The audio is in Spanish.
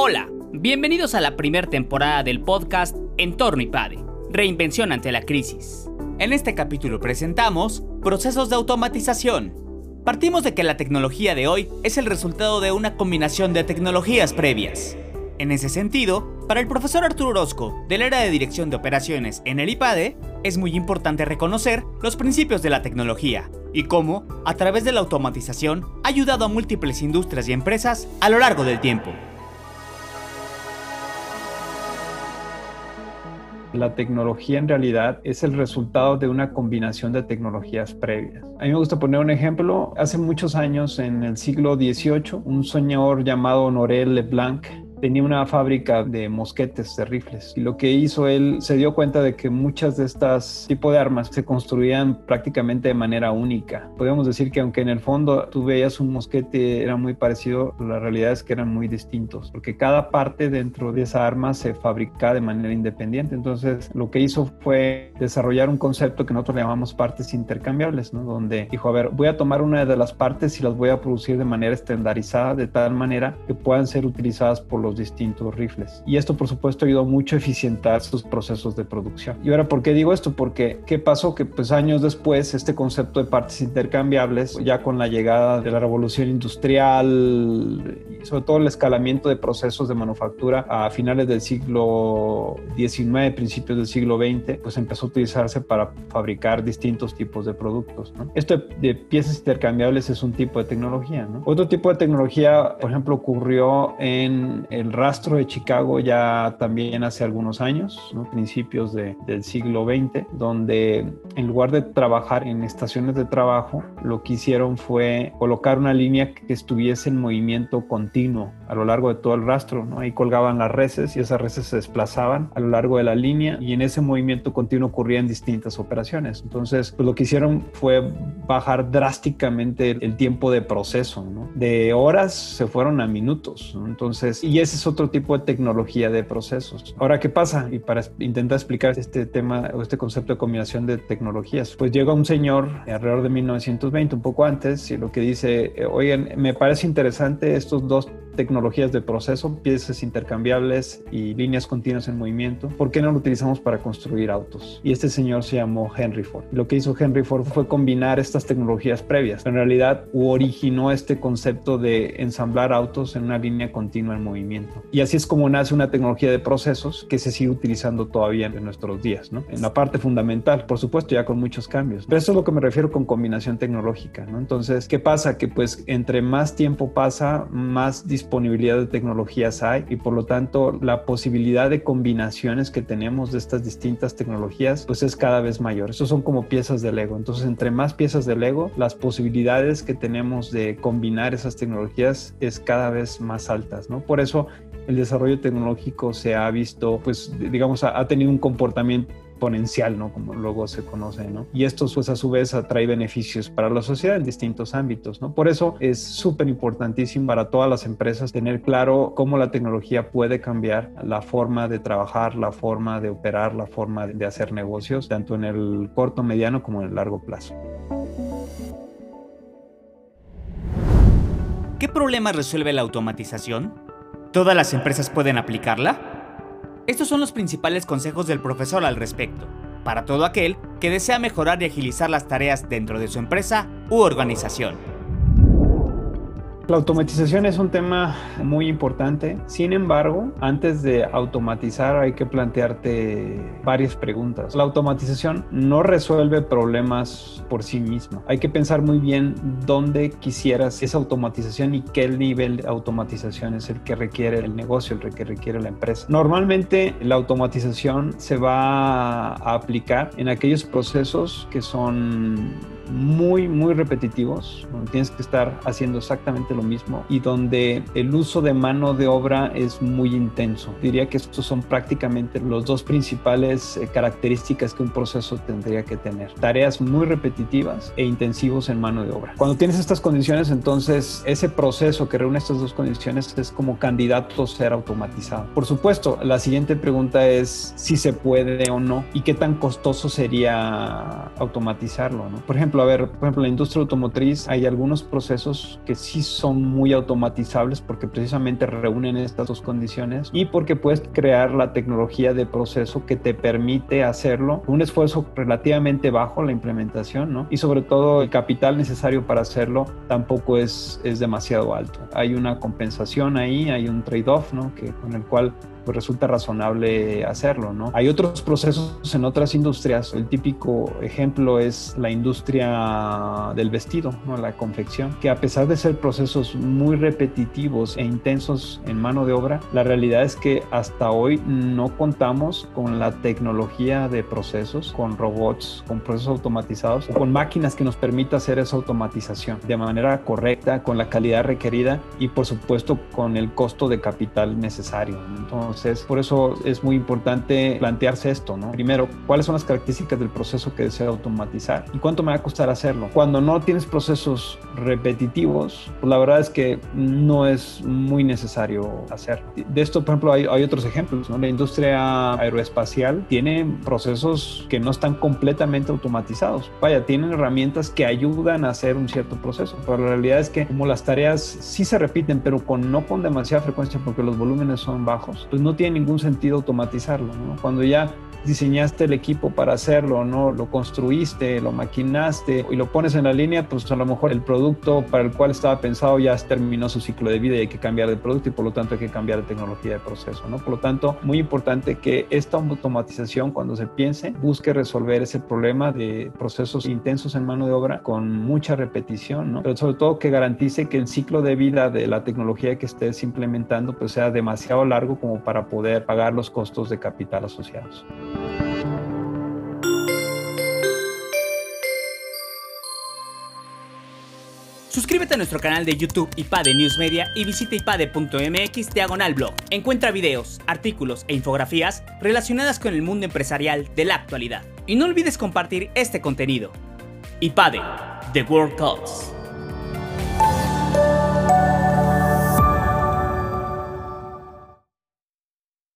Hola, bienvenidos a la primera temporada del podcast Entorno IPADE, Reinvención ante la crisis. En este capítulo presentamos procesos de automatización. Partimos de que la tecnología de hoy es el resultado de una combinación de tecnologías previas. En ese sentido, para el profesor Arturo Orozco, del área de dirección de operaciones en el IPADE, es muy importante reconocer los principios de la tecnología y cómo, a través de la automatización, ha ayudado a múltiples industrias y empresas a lo largo del tiempo. La tecnología en realidad es el resultado de una combinación de tecnologías previas. A mí me gusta poner un ejemplo. Hace muchos años, en el siglo XVIII, un señor llamado Honoré Leblanc tenía una fábrica de mosquetes, de rifles. Y lo que hizo él, se dio cuenta de que muchas de estas tipos de armas se construían prácticamente de manera única. Podríamos decir que aunque en el fondo tú veías un mosquete era muy parecido, la realidad es que eran muy distintos, porque cada parte dentro de esa arma se fabrica de manera independiente. Entonces, lo que hizo fue desarrollar un concepto que nosotros llamamos partes intercambiables, ¿no? Donde dijo, a ver, voy a tomar una de las partes y las voy a producir de manera estandarizada, de tal manera que puedan ser utilizadas por los distintos rifles. Y esto, por supuesto, ayudó mucho a eficientar sus procesos de producción. Y ahora, ¿por qué digo esto? Porque, ¿qué pasó? Que pues años después, este concepto de partes intercambiables, ya con la llegada de la revolución industrial sobre todo el escalamiento de procesos de manufactura a finales del siglo XIX, principios del siglo XX, pues empezó a utilizarse para fabricar distintos tipos de productos. Esto de, piezas intercambiables es un tipo de tecnología. Otro tipo de tecnología, por ejemplo, ocurrió en el rastro de Chicago ya también hace algunos años, principios del siglo XX, donde en lugar de trabajar en estaciones de trabajo, lo que hicieron fue colocar una línea que estuviese en movimiento continuo a lo largo de todo el rastro. ¿no? Ahí colgaban las reses y esas reses se desplazaban a lo largo de la línea y en ese movimiento continuo ocurrían distintas operaciones. Entonces, pues lo que hicieron fue bajar drásticamente el tiempo de proceso. ¿no? De horas se fueron a minutos. Entonces, y ese es otro tipo de tecnología de procesos. Ahora, ¿qué pasa? Y para intentar explicar este tema o este concepto de combinación de tecnologías, pues llega un señor alrededor de 1920, un poco antes, y lo que dice, oigan, me parece interesante estos dos todos tecnologías de proceso, piezas intercambiables y líneas continuas en movimiento, ¿por qué no lo utilizamos para construir autos? Y este señor se llamó Henry Ford. Lo que hizo Henry Ford fue combinar estas tecnologías previas. En realidad originó este concepto de ensamblar autos en una línea continua en movimiento. Y así es como nace una tecnología de procesos que se sigue utilizando todavía en nuestros días, ¿no? En la parte fundamental, por supuesto, ya con muchos cambios. Pero eso es lo que me refiero con combinación tecnológica, ¿no? Entonces, ¿qué pasa? Que pues entre más tiempo pasa, más disponibilidad disponibilidad de tecnologías hay y por lo tanto la posibilidad de combinaciones que tenemos de estas distintas tecnologías pues es cada vez mayor. Estos son como piezas de Lego. Entonces entre más piezas de Lego, las posibilidades que tenemos de combinar esas tecnologías es cada vez más altas, ¿no? Por eso el desarrollo tecnológico se ha visto, pues digamos, ha, tenido un comportamiento exponencial, ¿no? Como luego se conoce, ¿no? Y esto, pues, a su vez, atrae beneficios para la sociedad en distintos ámbitos, ¿no? Por eso es súper importantísimo para todas las empresas tener claro cómo la tecnología puede cambiar la forma de trabajar, la forma de operar, la forma de hacer negocios, tanto en el corto, mediano como en el largo plazo. ¿Qué problemas resuelve la automatización? ¿Todas las empresas pueden aplicarla? Estos son los principales consejos del profesor al respecto, para todo aquel que desea mejorar y agilizar las tareas dentro de su empresa u organización. La automatización es un tema muy importante. Sin embargo, antes de automatizar hay que plantearte varias preguntas. La automatización no resuelve problemas por sí misma. Hay que pensar muy bien dónde quisieras esa automatización y qué nivel de automatización es el que requiere el negocio, el que requiere la empresa. Normalmente la automatización se va a aplicar en aquellos procesos que son muy, muy repetitivos, donde tienes que estar haciendo exactamente lo mismo y donde el uso de mano de obra es muy intenso. Diría que estos son prácticamente los dos principales eh, características que un proceso tendría que tener. Tareas muy repetitivas e intensivos en mano de obra. Cuando tienes estas condiciones, entonces ese proceso que reúne estas dos condiciones es como candidato a ser automatizado. Por supuesto, la siguiente pregunta es si se puede o no y qué tan costoso sería automatizarlo. ¿no? Por ejemplo, ejemplo, a ver, por ejemplo, en la industria automotriz hay algunos procesos que sí son muy automatizables porque precisamente reúnen estas dos condiciones y porque puedes crear la tecnología de proceso que te permite hacerlo un esfuerzo relativamente bajo la implementación, ¿no? Y sobre todo el capital necesario para hacerlo tampoco es, es demasiado alto. Hay una compensación ahí, hay un trade-off, ¿no? Que, con el cual pues resulta razonable hacerlo, ¿no? Hay otros procesos en otras industrias. El típico ejemplo es la industria del vestido, ¿no? La confección, que a pesar de ser procesos muy repetitivos e intensos en mano de obra, la realidad es que hasta hoy no contamos con la tecnología de procesos, con robots, con procesos automatizados, con máquinas que nos permita hacer esa automatización de manera correcta, con la calidad requerida y por supuesto con el costo de capital necesario. Entonces, entonces, por eso es muy importante plantearse esto, ¿no? Primero, ¿cuáles son las características del proceso que desea automatizar? ¿Y cuánto me va a costar hacerlo? Cuando no tienes procesos repetitivos, pues la verdad es que no es muy necesario hacer. De esto, por ejemplo, hay, hay otros ejemplos, ¿no? La industria aeroespacial tiene procesos que no están completamente automatizados. Vaya, tienen herramientas que ayudan a hacer un cierto proceso, pero la realidad es que como las tareas sí se repiten, pero con, no con demasiada frecuencia porque los volúmenes son bajos, pues no no tiene ningún sentido automatizarlo. Cuando ya diseñaste el equipo para hacerlo, ¿no? Lo construiste, lo maquinaste y lo pones en la línea, pues a lo mejor el producto para el cual estaba pensado ya terminó su ciclo de vida y hay que cambiar de producto y por lo tanto hay que cambiar de tecnología de proceso, ¿no? Por lo tanto, muy importante que esta automatización cuando se piense busque resolver ese problema de procesos intensos en mano de obra con mucha repetición, ¿no? Pero sobre todo que garantice que el ciclo de vida de la tecnología que estés implementando pues sea demasiado largo como para poder pagar los costos de capital asociados. Suscríbete a nuestro canal de YouTube IPADE News Media y visita ipade.mx diagonal blog. Encuentra videos, artículos e infografías relacionadas con el mundo empresarial de la actualidad. Y no olvides compartir este contenido. IPADE, The World Calls.